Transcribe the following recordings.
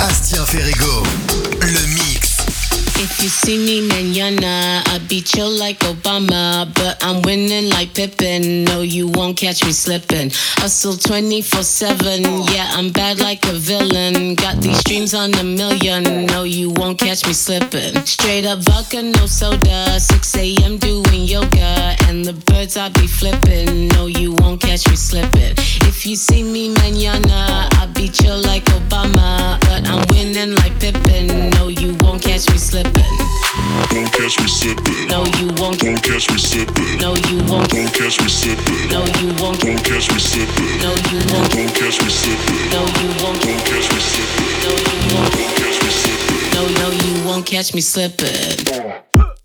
Astien Ferrigo, le mix. If you see me manana, I be chill like Obama, but I'm winning like Pippen. No, you won't catch me slipping. Hustle 24 7, yeah, I'm bad like a villain. Got these dreams on a million, no, you won't catch me slipping. Straight up vodka, no soda, 6 a.m. doing yoga, and the birds I be flipping. No, you won't catch me slipping. If you see me manana, I be chill like Obama, but I'm winning like Pippen. No, you won't catch me slipping. Won't catch me slipping. No, you won't. Won't catch me slipping. No, you won't. Won't catch me slipping. No, you won't. Won't catch me slipping. No, you won't. Won't catch me slipping. No, you won't. Won't catch me slipping. No, you won't. Won't catch me slipping. No, no, you won't catch me slipping.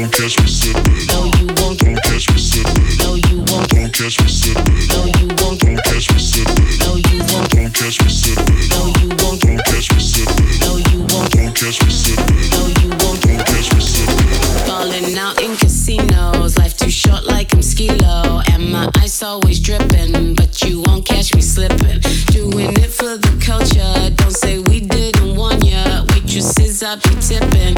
Won't catch me slipping. No, you won't. Won't catch me slipping. No, you won't. Won't catch me slipping. No, you won't. Won't catch me slipping. No, you won't. Won't catch me slipping. No, you won't. Won't catch me slipping. No, you won't. Won't catch me slipping. No, you won't. Won't catch me slipping. Falling out in casinos, life too short like I'm skilo, and my eyes always dripping, but you won't catch me slipping. Doing it for the culture, don't say we didn't want ya. Waitresses I be tipping,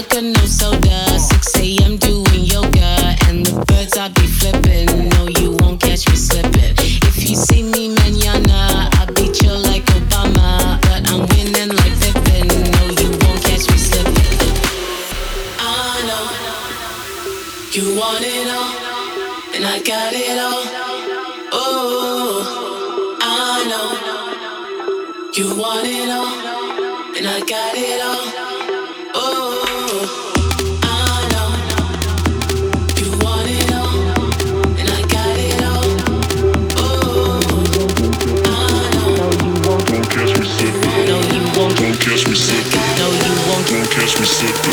no soda, 6 a.m. doing yoga, and the birds I be flipping, no you won't catch me slipping. If you see me manana, I be chill like Obama, but I'm winning like no you won't catch me slipping. I know you want it all, and I got it all. Oh, I know you want it all, and I got it Won't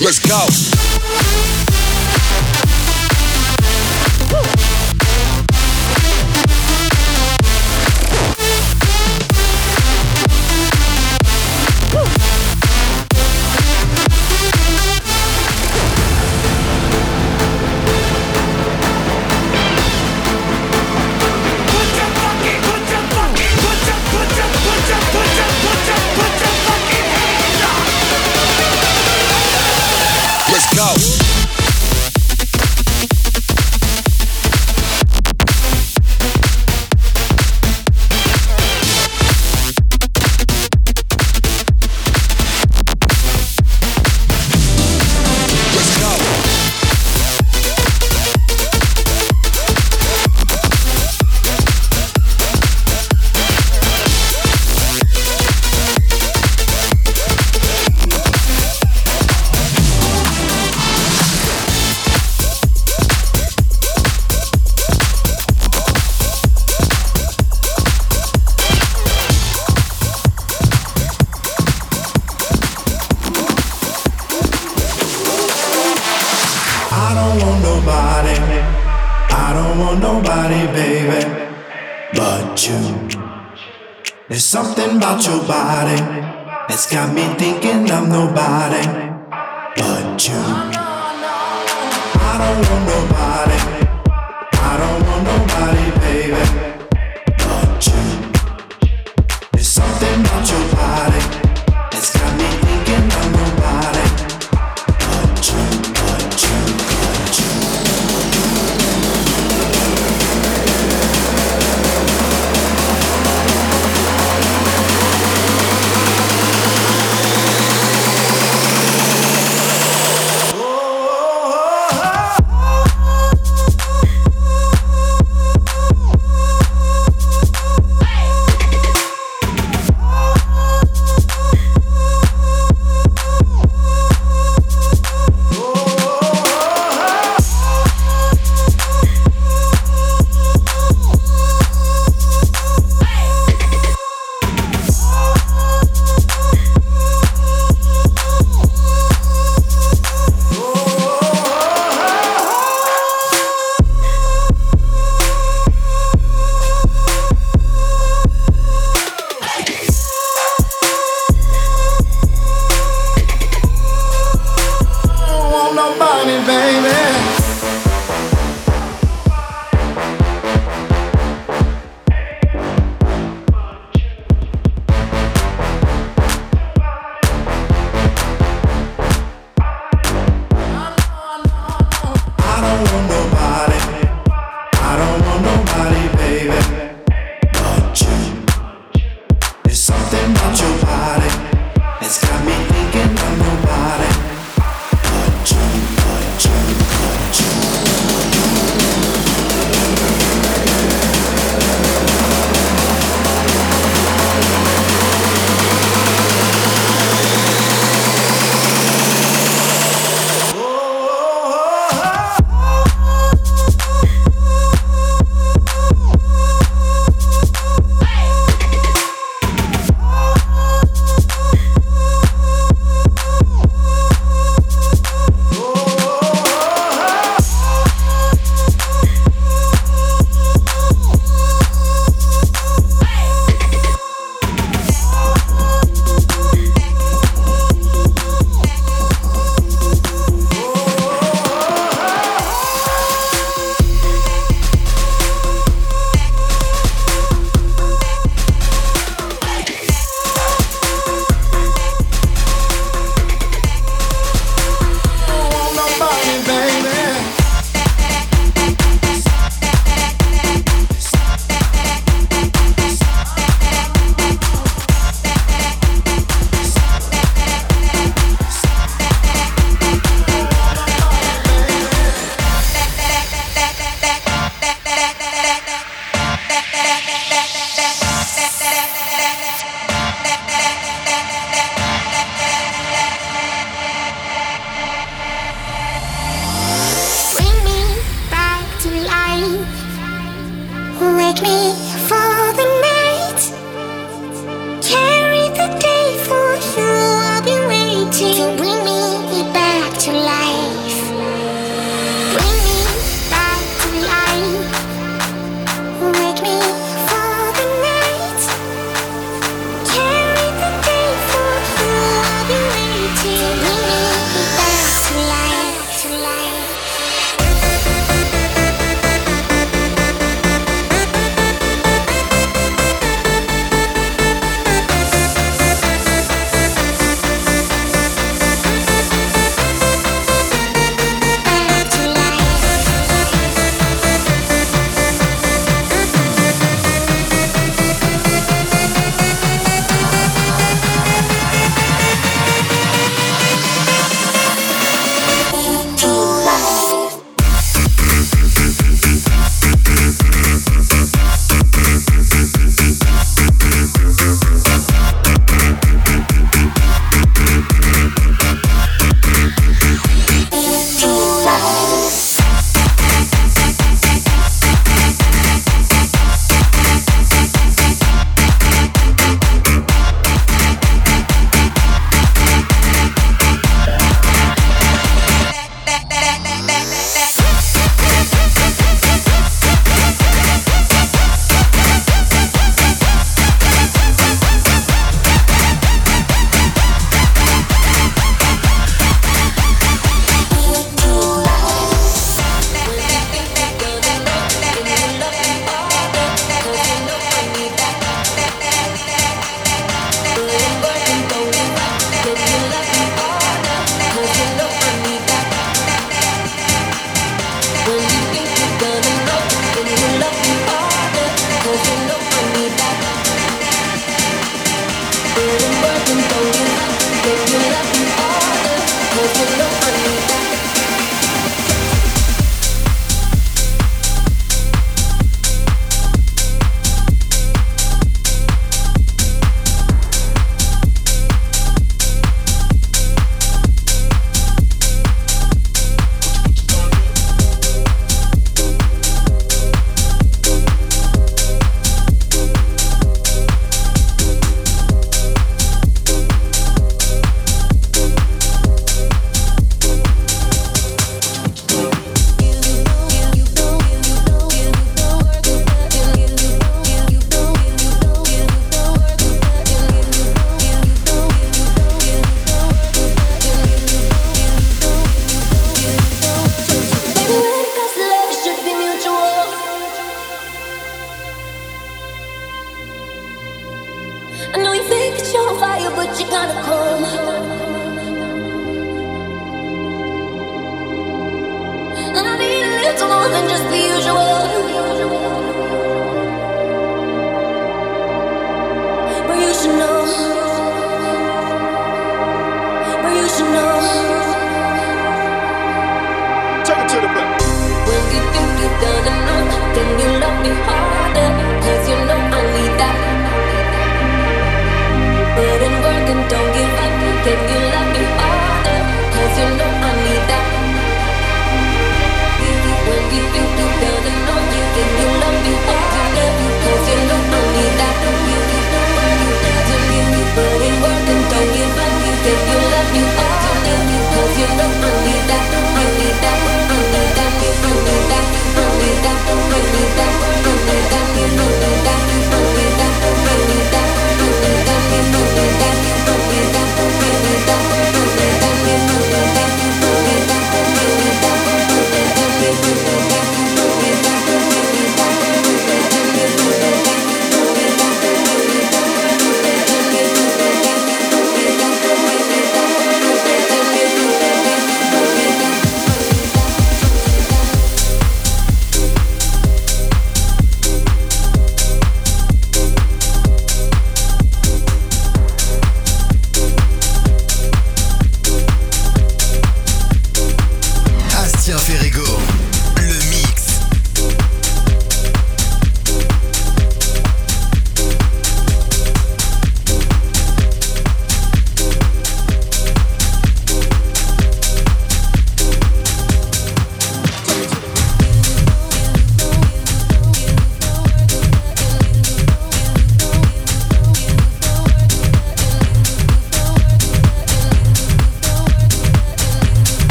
Let's go.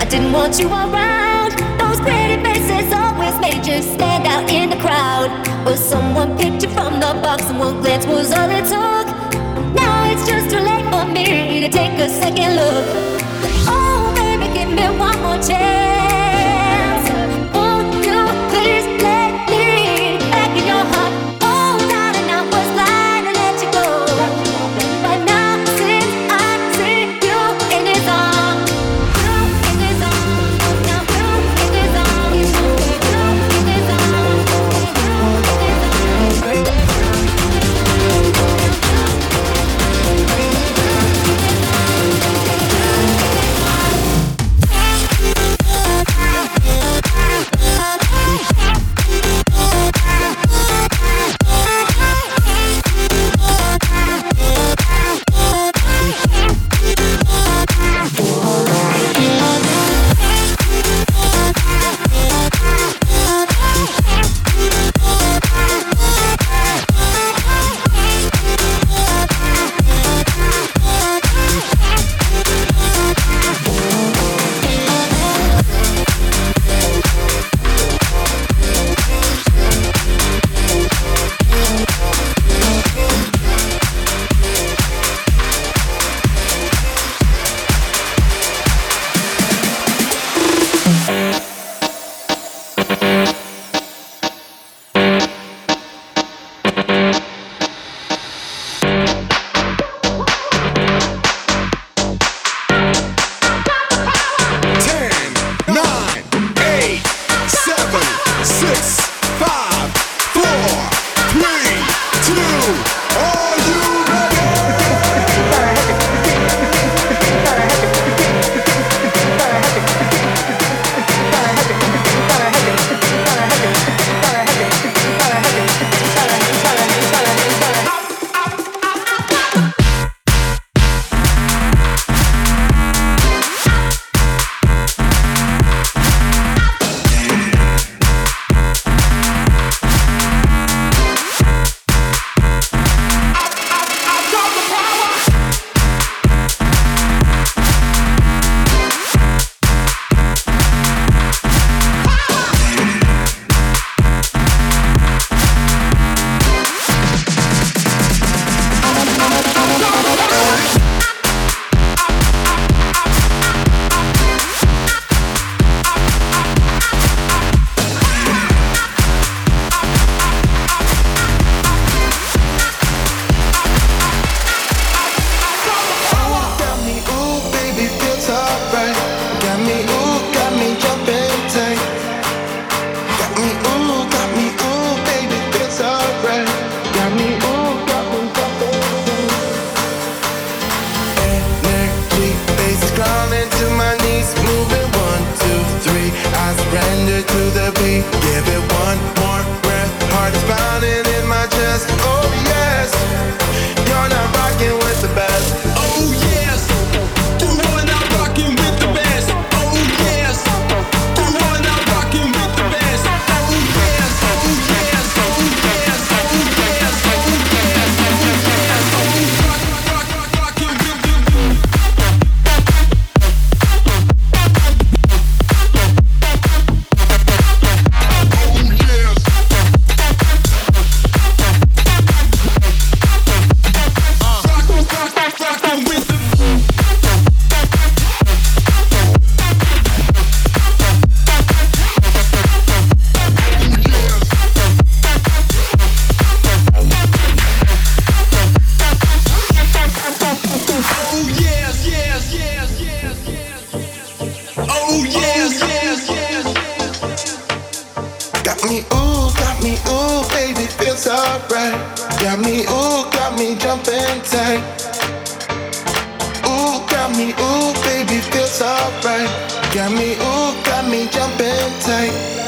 I didn't want you around. Those pretty faces always made you stand out in the crowd. But someone picked you from the box, and one glance was all it took. Now it's just too late for me to take a second look. Oh, baby, give me one more chance. alright. Got me, ooh, got me jumping tight.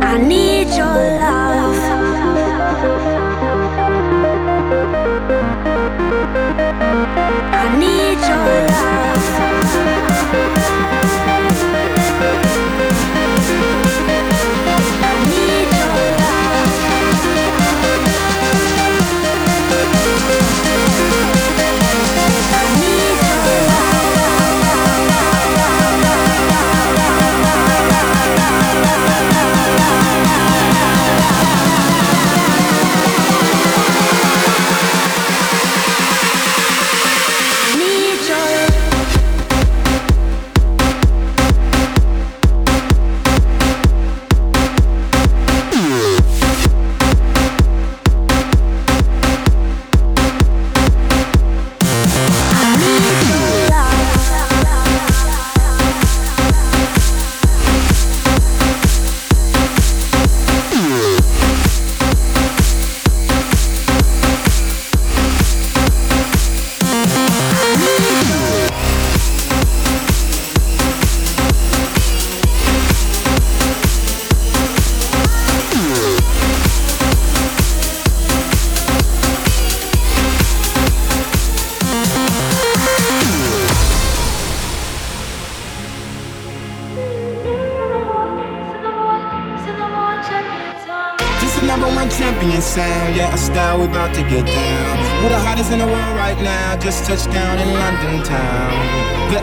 I need your love. I need your love.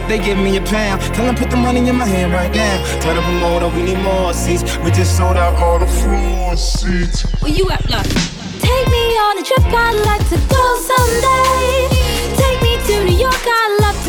They give me a pound. Tell them put the money in my hand right now. Tell the promoter we need more seats. We just sold out all the floor seats. You at? Take me on a trip, I'd like to go someday. Take me to New York, I'd love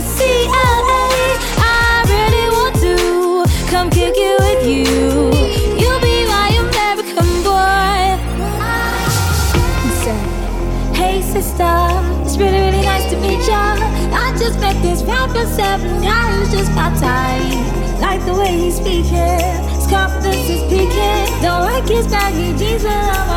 speaking, his confidence is peaking. Don't like his baggy jeans, I'm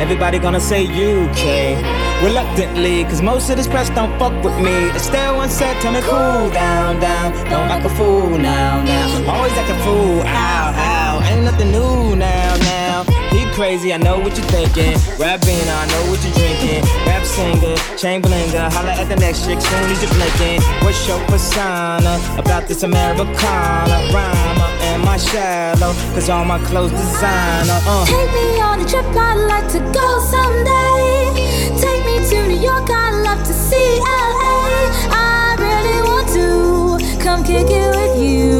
Everybody gonna say UK. Reluctantly, cause most of this press don't fuck with me. Estelle once said, tell me cool down, down. Don't act a fool now, now. Always act a fool, ow, ow. Ain't nothing new now. Crazy, I know what you're thinking. Rapping, I know what you're drinking. Rap singer, Chamberlinger, holla at the next chick soon as you're blinking. What's your persona about this Americana rhyme? Am I shallow? Cause all my clothes designer. Uh. Take me on a trip, I'd like to go someday. Take me to New York, I'd love to see LA. I really want to come kick it with you.